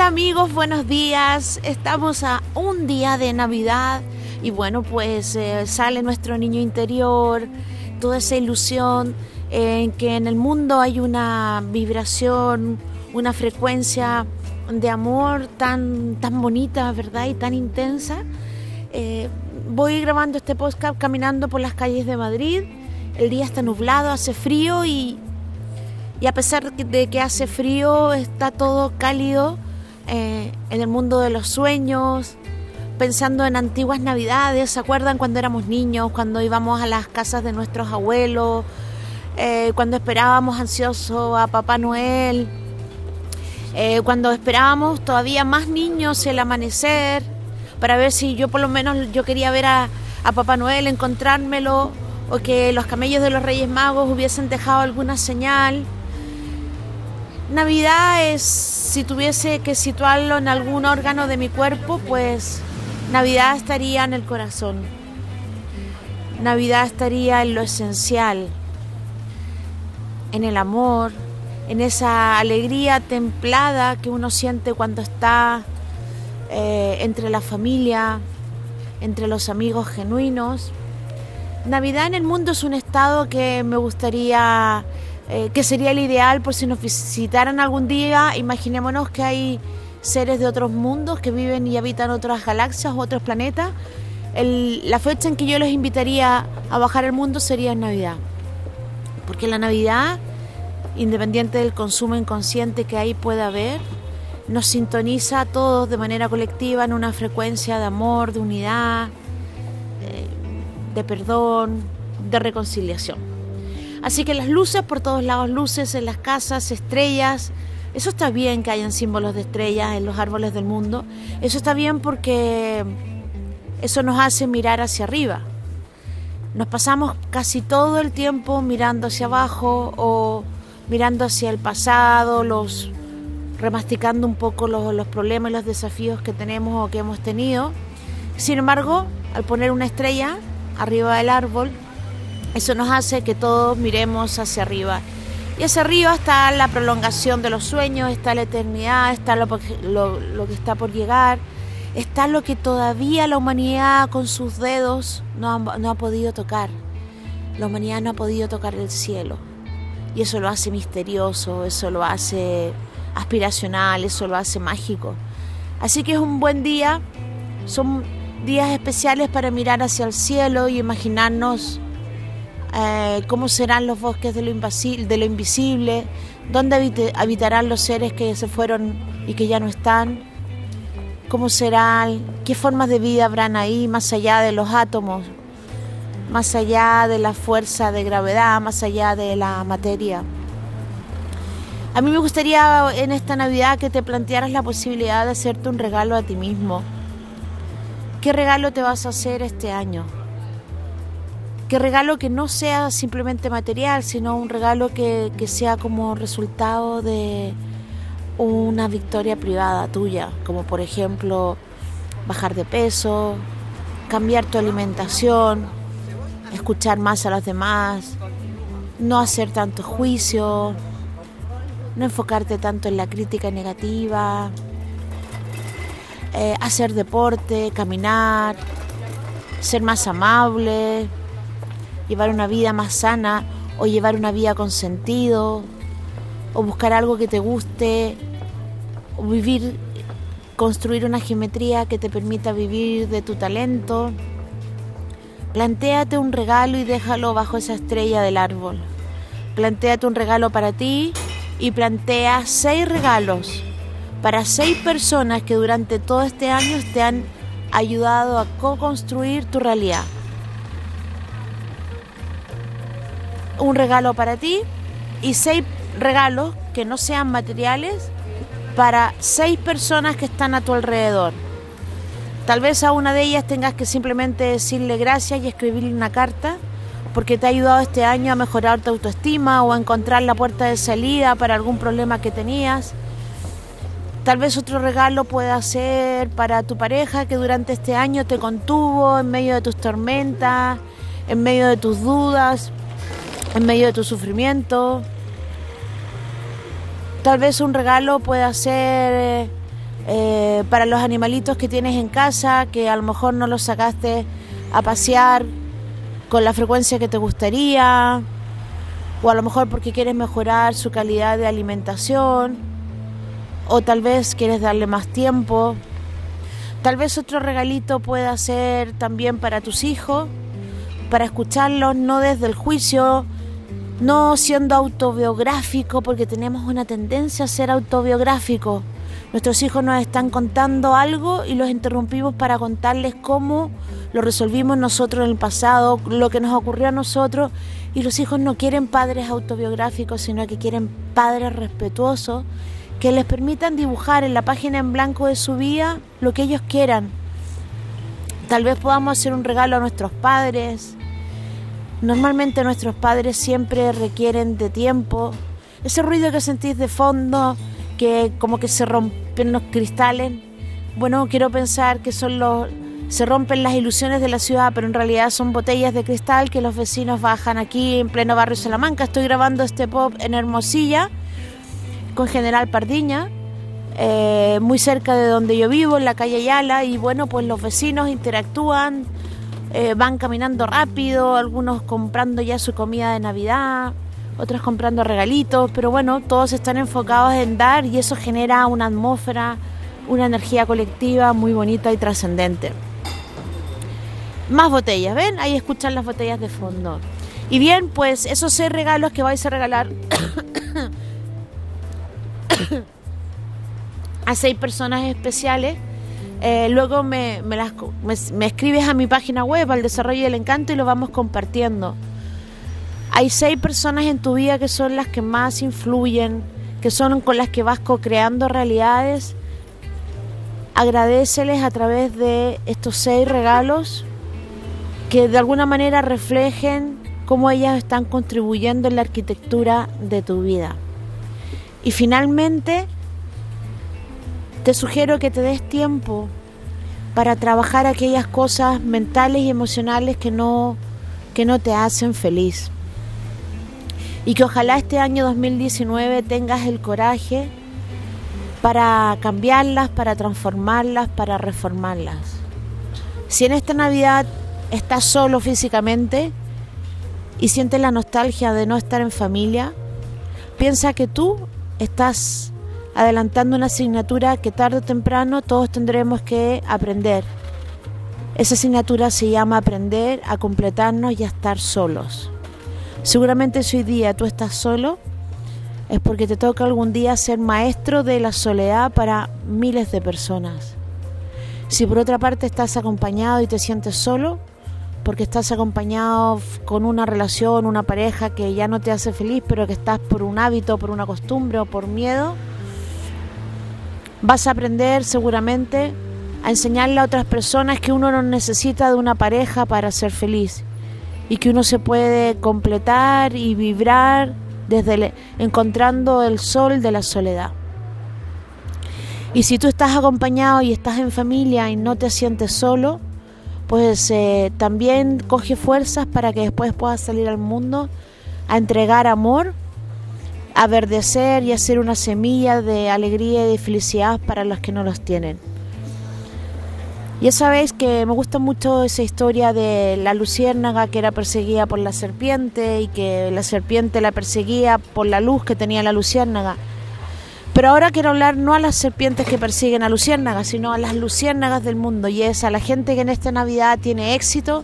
Hola amigos, buenos días. Estamos a un día de Navidad y bueno, pues eh, sale nuestro niño interior, toda esa ilusión en que en el mundo hay una vibración, una frecuencia de amor tan, tan bonita, ¿verdad? Y tan intensa. Eh, voy grabando este podcast caminando por las calles de Madrid. El día está nublado, hace frío y, y a pesar de que hace frío, está todo cálido eh, en el mundo de los sueños, pensando en antiguas navidades. ¿Se acuerdan cuando éramos niños, cuando íbamos a las casas de nuestros abuelos, eh, cuando esperábamos ansioso a Papá Noel, eh, cuando esperábamos todavía más niños el amanecer, para ver si yo por lo menos yo quería ver a, a Papá Noel, encontrármelo, o que los camellos de los Reyes Magos hubiesen dejado alguna señal. Navidad es, si tuviese que situarlo en algún órgano de mi cuerpo, pues Navidad estaría en el corazón. Navidad estaría en lo esencial, en el amor, en esa alegría templada que uno siente cuando está eh, entre la familia, entre los amigos genuinos. Navidad en el mundo es un estado que me gustaría eh, que sería el ideal por si nos visitaran algún día. Imaginémonos que hay seres de otros mundos que viven y habitan otras galaxias otros planetas. la fecha en que yo los invitaría a bajar al mundo sería en Navidad. Porque la Navidad, independiente del consumo inconsciente que ahí pueda haber, nos sintoniza a todos de manera colectiva en una frecuencia de amor, de unidad, de perdón, de reconciliación. Así que las luces por todos lados, luces en las casas, estrellas. Eso está bien que hayan símbolos de estrellas en los árboles del mundo. Eso está bien porque eso nos hace mirar hacia arriba. Nos pasamos casi todo el tiempo mirando hacia abajo o mirando hacia el pasado, los remasticando un poco los, los problemas y los desafíos que tenemos o que hemos tenido. Sin embargo, al poner una estrella arriba del árbol, eso nos hace que todos miremos hacia arriba. Y hacia arriba está la prolongación de los sueños, está la eternidad, está lo, que está por llegar, está lo que todavía la humanidad con sus dedos no ha, no ha podido tocar. La humanidad no ha podido tocar el cielo. Y eso lo hace misterioso, eso lo hace aspiracional, eso lo hace mágico. Así que es un buen día, son días especiales para mirar hacia el cielo y imaginarnos eh, cómo serán los bosques de lo, de lo invisible, dónde habitarán los seres que se fueron y que ya no están, cómo serán, qué formas de vida habrán ahí más allá de los átomos, más allá de la fuerza de gravedad, más allá de la materia. A mí me gustaría en esta Navidad que te plantearas la posibilidad de hacerte un regalo a ti mismo. ¿Qué regalo te vas a hacer este año? Que regalo que no sea simplemente material, sino un regalo que, sea como resultado de una victoria privada tuya, como por ejemplo bajar de peso, cambiar tu alimentación, escuchar más a los demás, no hacer tanto juicio, no enfocarte tanto en la crítica negativa, eh, hacer deporte, caminar, ser más amable, llevar una vida más sana o llevar una vida con sentido o buscar algo que te guste o vivir, construir una geometría que te permita vivir de tu talento. Plantéate un regalo y déjalo bajo esa estrella del árbol. Plantéate un regalo para ti y plantea seis regalos para seis personas que durante todo este año te han ayudado a co-construir tu realidad. Un regalo para ti y seis regalos que no sean materiales para seis personas que están a tu alrededor. Tal vez a una de ellas tengas que simplemente decirle gracias y escribirle una carta porque te ha ayudado este año a mejorar tu autoestima o a encontrar la puerta de salida para algún problema que tenías. Tal vez otro regalo pueda ser para tu pareja que durante este año te contuvo en medio de tus tormentas, en medio de tus dudas, en medio de tu sufrimiento. Tal vez un regalo pueda ser eh, para los animalitos que tienes en casa, que a lo mejor no los sacaste a pasear con la frecuencia que te gustaría, o a lo mejor porque quieres mejorar su calidad de alimentación, o tal vez quieres darle más tiempo. Tal vez otro regalito pueda ser también para tus hijos, para escucharlos no desde el juicio, no siendo autobiográfico, porque tenemos una tendencia a ser autobiográfico. Nuestros hijos nos están contando algo y los interrumpimos para contarles cómo lo resolvimos nosotros en el pasado, lo que nos ocurrió a nosotros. Y los hijos no quieren padres autobiográficos, sino que quieren padres respetuosos que les permitan dibujar en la página en blanco de su vida lo que ellos quieran. Tal vez podamos hacer un regalo a nuestros padres, Normalmente nuestros padres siempre requieren de tiempo. Ese ruido que sentís de fondo, que como que se rompen los cristales. Bueno, quiero pensar que son los se rompen las ilusiones de la ciudad, pero en realidad son botellas de cristal que los vecinos bajan aquí en pleno barrio Salamanca. Estoy grabando este pop en Hermosilla con General Pardiña, eh, muy cerca de donde yo vivo, en la calle Ayala, y bueno, pues los vecinos interactúan, eh, van caminando rápido, algunos comprando ya su comida de Navidad, otros comprando regalitos, pero bueno, todos están enfocados en dar y eso genera una atmósfera, una energía colectiva muy bonita y trascendente. Más botellas, ¿ven? Ahí escuchan las botellas de fondo. Y bien, pues esos seis regalos que vais a regalar a seis personas especiales eh, luego me, me, escribes a mi página web, al desarrollo del encanto, y lo vamos compartiendo. Hay seis personas en tu vida que son las que más influyen, que son con las que vas co-creando realidades. Agradeceles a través de estos seis regalos que de alguna manera reflejen cómo ellas están contribuyendo en la arquitectura de tu vida. Y finalmente, te sugiero que te des tiempo para trabajar aquellas cosas mentales y emocionales que no, que no te hacen feliz. Y que ojalá este año 2019 tengas el coraje para cambiarlas, para transformarlas, para reformarlas. Si en esta Navidad estás solo físicamente y sientes la nostalgia de no estar en familia, piensa que tú estás adelantando una asignatura que tarde o temprano todos tendremos que aprender. Esa asignatura se llama aprender a completarnos y a estar solos. Seguramente si hoy día tú estás solo, es porque te toca algún día ser maestro de la soledad para miles de personas. Si por otra parte estás acompañado y te sientes solo, porque estás acompañado con una relación, una pareja que ya no te hace feliz, pero que estás por un hábito, por una costumbre o por miedo, Vas a aprender seguramente a enseñarle a otras personas que uno no necesita de una pareja para ser feliz y que uno se puede completar y vibrar desde encontrando el sol de la soledad. Y si tú estás acompañado y estás en familia y no te sientes solo, pues eh, también coge fuerzas para que después puedas salir al mundo a entregar amor a verdecer y a ser una semilla de alegría y de felicidad para los que no los tienen. Ya sabéis que me gusta mucho esa historia de la luciérnaga que era perseguida por la serpiente y que la serpiente la perseguía por la luz que tenía la luciérnaga. Pero ahora quiero hablar no a las serpientes que persiguen a luciérnagas, sino a las luciérnagas del mundo y es a la gente que en esta Navidad tiene éxito,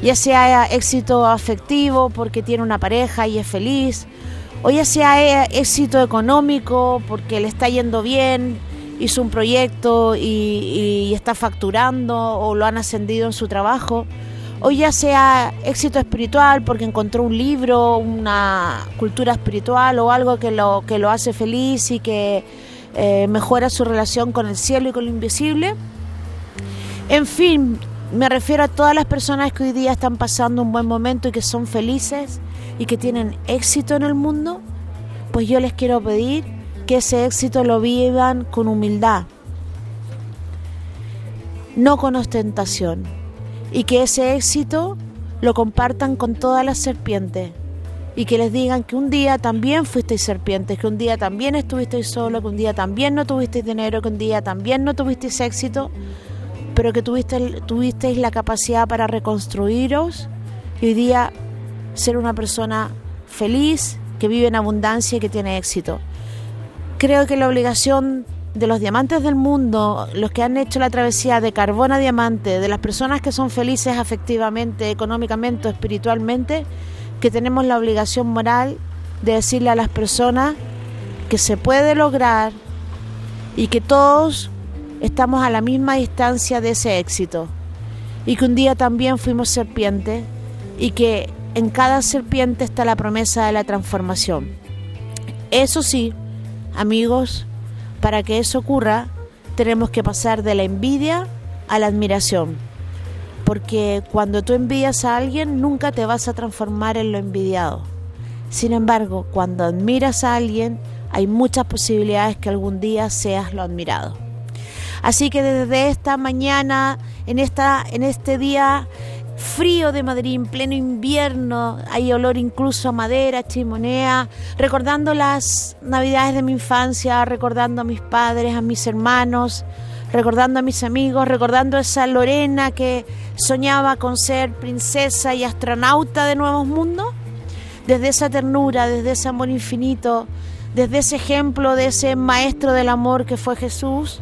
ya sea éxito afectivo porque tiene una pareja y es feliz, o ya sea éxito económico porque le está yendo bien, hizo un proyecto y, está facturando o lo han ascendido en su trabajo, o ya sea éxito espiritual porque encontró un libro, una cultura espiritual o algo que lo, que lo hace feliz y que eh, mejora su relación con el cielo y con lo invisible. En fin, me refiero a todas las personas que hoy día están pasando un buen momento y que son felices y que tienen éxito en el mundo, pues yo les quiero pedir que ese éxito lo vivan con humildad, no con ostentación, y que ese éxito lo compartan con todas las serpientes y que les digan que un día también fuisteis serpientes, que un día también estuvisteis solo, que un día también no tuvisteis dinero, que un día también no tuvisteis éxito, pero que tuvisteis, tuvisteis la capacidad para reconstruiros y hoy día ser una persona feliz, que vive en abundancia y que tiene éxito. Creo que la obligación de los diamantes del mundo, los que han hecho la travesía de carbón a diamante, de las personas que son felices afectivamente, económicamente o espiritualmente, que tenemos la obligación moral de decirle a las personas que se puede lograr y que todos estamos a la misma distancia de ese éxito y que un día también fuimos serpientes y que en cada serpiente está la promesa de la transformación. Eso sí, amigos, para que eso ocurra, tenemos que pasar de la envidia a la admiración. Porque cuando tú envidias a alguien, nunca te vas a transformar en lo envidiado. Sin embargo, cuando admiras a alguien, hay muchas posibilidades que algún día seas lo admirado. Así que desde esta mañana, en, esta, en este día frío de Madrid, en pleno invierno, hay olor incluso a madera, chimonea, recordando las navidades de mi infancia, recordando a mis padres, a mis hermanos, recordando a mis amigos, recordando a esa Lorena que soñaba con ser princesa y astronauta de nuevos mundos, desde esa ternura, desde ese amor infinito, desde ese ejemplo de ese maestro del amor que fue Jesús,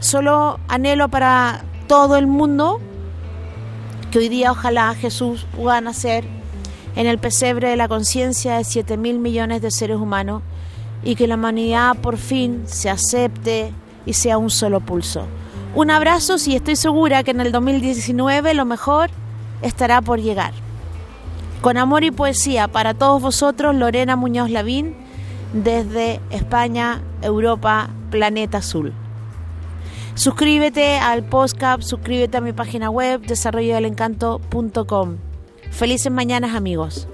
solo anhelo para todo el mundo hoy día ojalá Jesús pueda nacer en el pesebre de la conciencia de 7 mil millones de seres humanos y que la humanidad por fin se acepte y sea un solo pulso. Un abrazo y estoy segura que en el 2019 lo mejor estará por llegar. Con amor y poesía para todos vosotros, Lorena Muñoz Lavín, desde España, Europa, Planeta Azul. Suscríbete al podcast, suscríbete a mi página web desarrollodelencanto.com. Felices mañanas amigos.